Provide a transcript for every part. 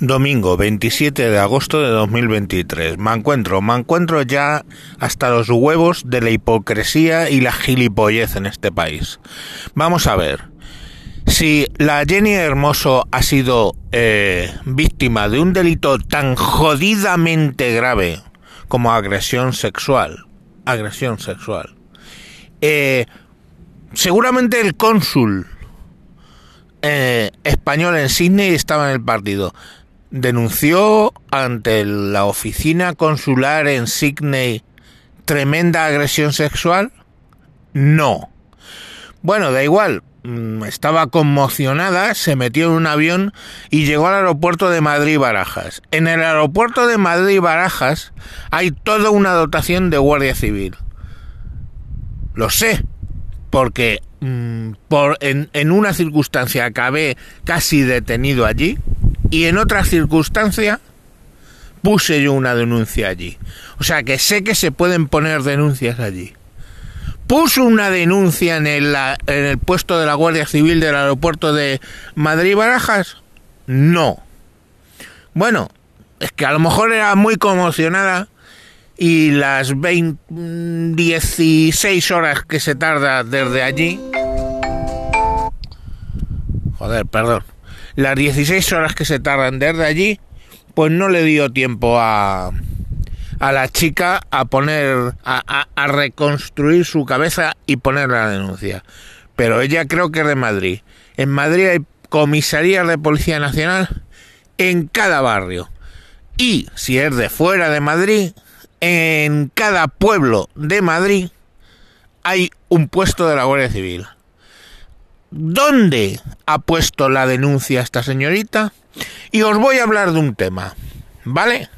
Domingo 27 de agosto de 2023. Me encuentro, me encuentro ya hasta los huevos de la hipocresía y la gilipollez en este país. Vamos a ver. Si la Jenny Hermoso ha sido eh, víctima de un delito tan jodidamente grave como agresión sexual, agresión sexual, eh, seguramente el cónsul eh, español en Sydney estaba en el partido denunció ante la oficina consular en Sydney tremenda agresión sexual? No. Bueno, da igual. Mm, estaba conmocionada, se metió en un avión y llegó al aeropuerto de Madrid-Barajas. En el aeropuerto de Madrid-Barajas hay toda una dotación de Guardia Civil. Lo sé, porque mm, por, en, en una circunstancia acabé casi detenido allí y en otra circunstancia puse yo una denuncia allí. O sea que sé que se pueden poner denuncias allí. ¿Puso una denuncia en el, puesto de la Guardia Civil del aeropuerto de Madrid-Barajas? No. Bueno, es que a lo mejor era muy conmocionada y las 20, 16 horas que se tarda desde allí... Joder, perdón las 16 horas que se tardan desde allí, pues no le dio tiempo a, a la chica a poner, a, a, reconstruir su cabeza y poner la denuncia. Pero ella creo que es de Madrid. En Madrid hay comisarías de Policía Nacional en cada barrio. Y si es de fuera de Madrid, en cada pueblo de Madrid hay un puesto de la Guardia Civil. ¿Dónde ha puesto la denuncia esta señorita? Y os voy a hablar de un tema, ¿vale?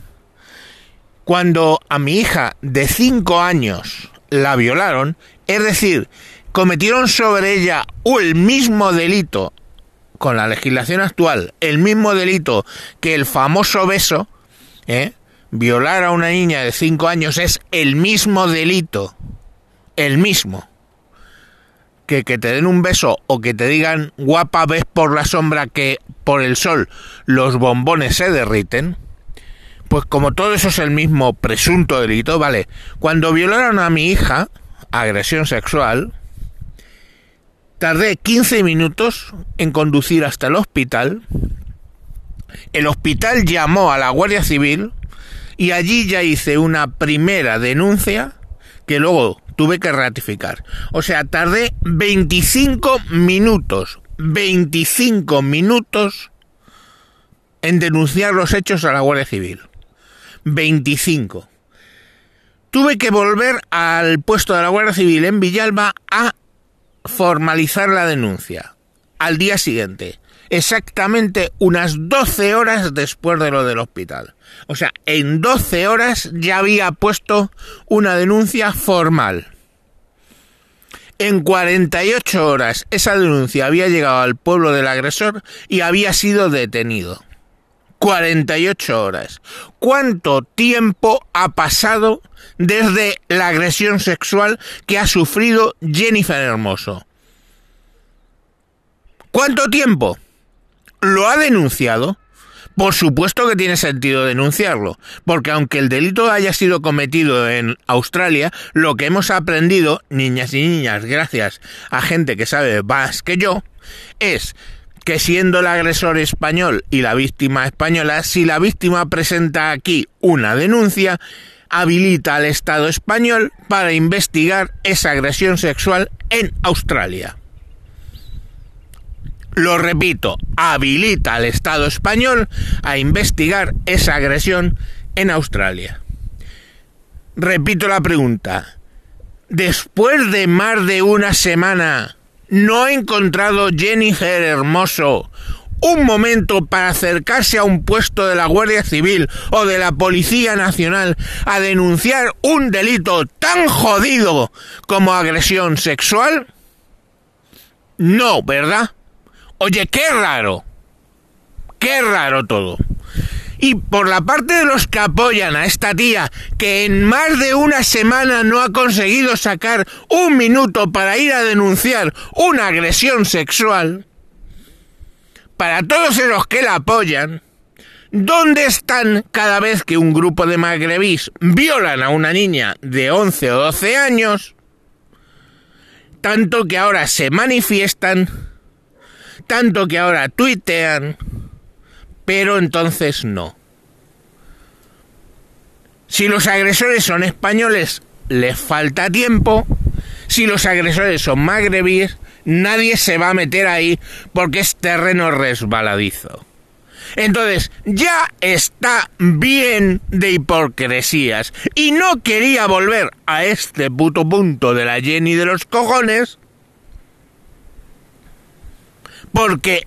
Cuando a mi hija de 5 años la violaron, es decir, cometieron sobre ella el mismo delito, con la legislación actual, el mismo delito que el famoso beso, ¿eh? Violar a una niña de 5 años es el mismo delito, el mismo que, que te den un beso o que te digan guapa ves por la sombra que por el sol los bombones se derriten, pues como todo eso es el mismo presunto delito, vale, cuando violaron a mi hija, agresión sexual, tardé 15 minutos en conducir hasta el hospital, el hospital llamó a la Guardia Civil y allí ya hice una primera denuncia que luego tuve que ratificar. O sea, tardé 25 minutos, 25 minutos en denunciar los hechos a la Guardia Civil. 25. Tuve que volver al puesto de la Guardia Civil en Villalba a formalizar la denuncia. Al día siguiente exactamente unas 12 horas después de lo del hospital. O sea, en 12 horas ya había puesto una denuncia formal. En 48 horas esa denuncia había llegado al pueblo del agresor y había sido detenido. 48 horas. ¿Cuánto tiempo ha pasado desde la agresión sexual que ha sufrido Jennifer Hermoso? ¿Cuánto tiempo? Lo ha denunciado, por supuesto que tiene sentido denunciarlo, porque aunque el delito haya sido cometido en Australia, lo que hemos aprendido, niñas y niñas, gracias a gente que sabe más que yo, es que siendo el agresor español y la víctima española, si la víctima presenta aquí una denuncia, habilita al Estado español para investigar esa agresión sexual en Australia lo repito, habilita al Estado español a investigar esa agresión en Australia. Repito la pregunta. Después de más de una semana, ¿no ha encontrado Jennifer Hermoso un momento para acercarse a un puesto de la Guardia Civil o de la Policía Nacional a denunciar un delito tan jodido como agresión sexual? No, ¿verdad? Oye, qué raro. Qué raro todo. Y por la parte de los que apoyan a esta tía, que en más de una semana no ha conseguido sacar un minuto para ir a denunciar una agresión sexual, para todos los que la apoyan, ¿Dónde están cada vez que un grupo de magrebís violan a una niña de 11 o 12 años? Tanto que ahora se manifiestan, tanto que ahora tuitean, pero entonces no. Si los agresores son españoles, les falta tiempo. Si los agresores son magrebíes, nadie se va a meter ahí porque es terreno resbaladizo. Entonces, ya está bien de hipocresías. Y no quería volver a este puto punto de la Jenny de los cojones. Porque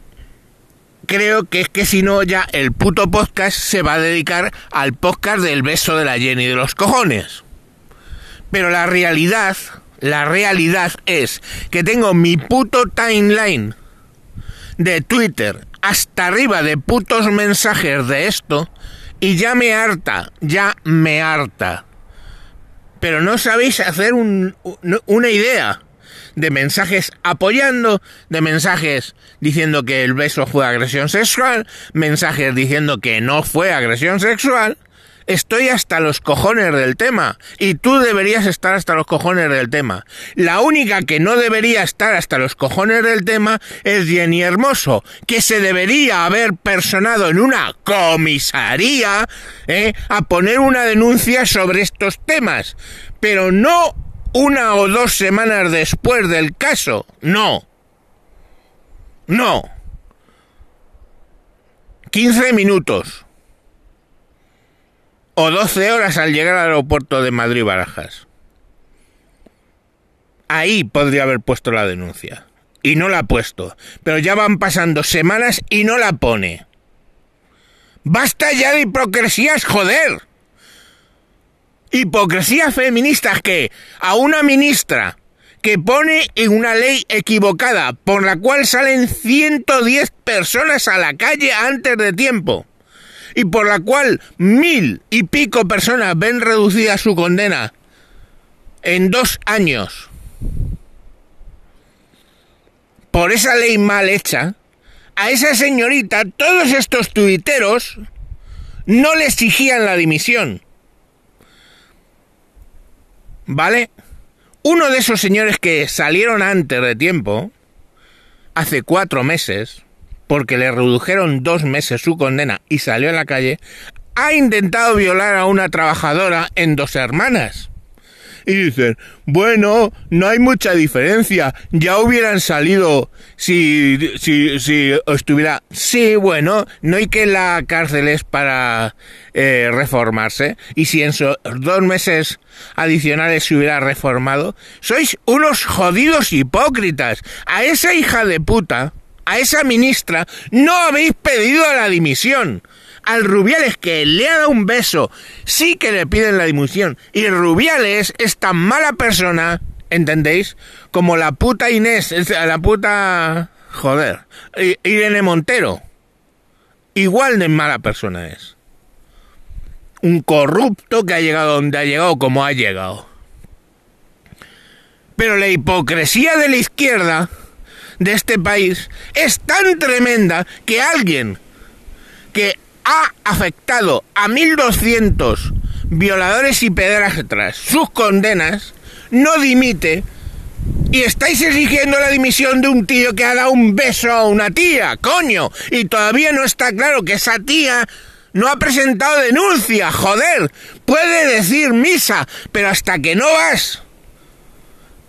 creo que es que si no ya el puto podcast se va a dedicar al podcast del beso de la Jenny de los cojones. Pero la realidad, la realidad es que tengo mi puto timeline de Twitter hasta arriba de putos mensajes de esto y ya me harta, ya me harta. Pero no sabéis hacer una idea de mensajes apoyando, de mensajes diciendo que el beso fue agresión sexual, mensajes diciendo que no fue agresión sexual. Estoy hasta los cojones del tema y tú deberías estar hasta los cojones del tema. La única que no debería estar hasta los cojones del tema es Jenny Hermoso, que se debería haber personado en una comisaría ¿eh? a poner una denuncia sobre estos temas, pero no una o dos semanas después del caso. No. No. 15 minutos. O 12 horas al llegar al aeropuerto de Madrid-Barajas. Ahí podría haber puesto la denuncia. Y no la ha puesto. Pero ya van pasando semanas y no la pone. ¡Basta ya de hipocresías, joder! Hipocresías feministas que a una ministra que pone en una ley equivocada por la cual salen 110 personas a la calle antes de tiempo y por la cual mil y pico personas ven reducida su condena en dos años por esa ley mal hecha, a esa señorita todos estos tuiteros no le exigían la dimisión. ¿Vale? Uno de esos señores que salieron antes de tiempo, hace cuatro meses, porque le redujeron dos meses su condena y salió a la calle, ha intentado violar a una trabajadora en dos hermanas y dicen, bueno, no hay mucha diferencia, ya hubieran salido si, si, si estuviera... Sí, bueno, no hay que la cárcel es para eh, reformarse, y si en esos dos meses adicionales se hubiera reformado, sois unos jodidos hipócritas. A esa hija de puta, a esa ministra, no habéis pedido la dimisión al Rubiales que le ha dado un beso, sí que le piden la dimisión. Y Rubiales es tan mala persona, ¿entendéis? Como la puta Inés, la puta... Joder, Irene Montero. Igual de mala persona es. Un corrupto que ha llegado donde ha llegado como ha llegado. Pero la hipocresía de la izquierda de este país es tan tremenda que alguien que ha afectado a 1.200 violadores y pedras sus condenas, no dimite y estáis exigiendo la dimisión de un tío que ha dado un beso a una tía, coño, y todavía no está claro que esa tía no ha presentado denuncia, joder, puede decir misa, pero hasta que no vas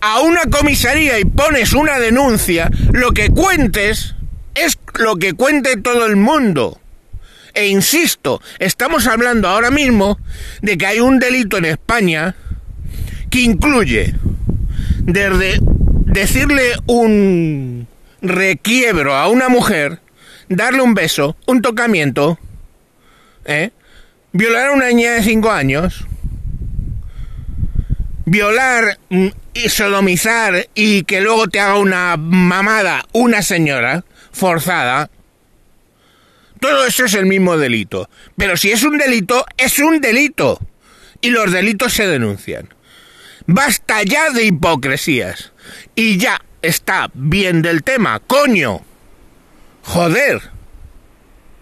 a una comisaría y pones una denuncia, lo que cuentes es lo que cuente todo el mundo. E insisto, estamos hablando ahora mismo de que hay un delito en España que incluye desde decirle un requiebro a una mujer, darle un beso, un tocamiento, ¿eh? violar a una niña de 5 años, violar mm, y sodomizar y que luego te haga una mamada una señora forzada, todo eso es el mismo delito. Pero si es un delito, es un delito. Y los delitos se denuncian. Basta ya de hipocresías. Y ya está bien del tema, coño. Joder.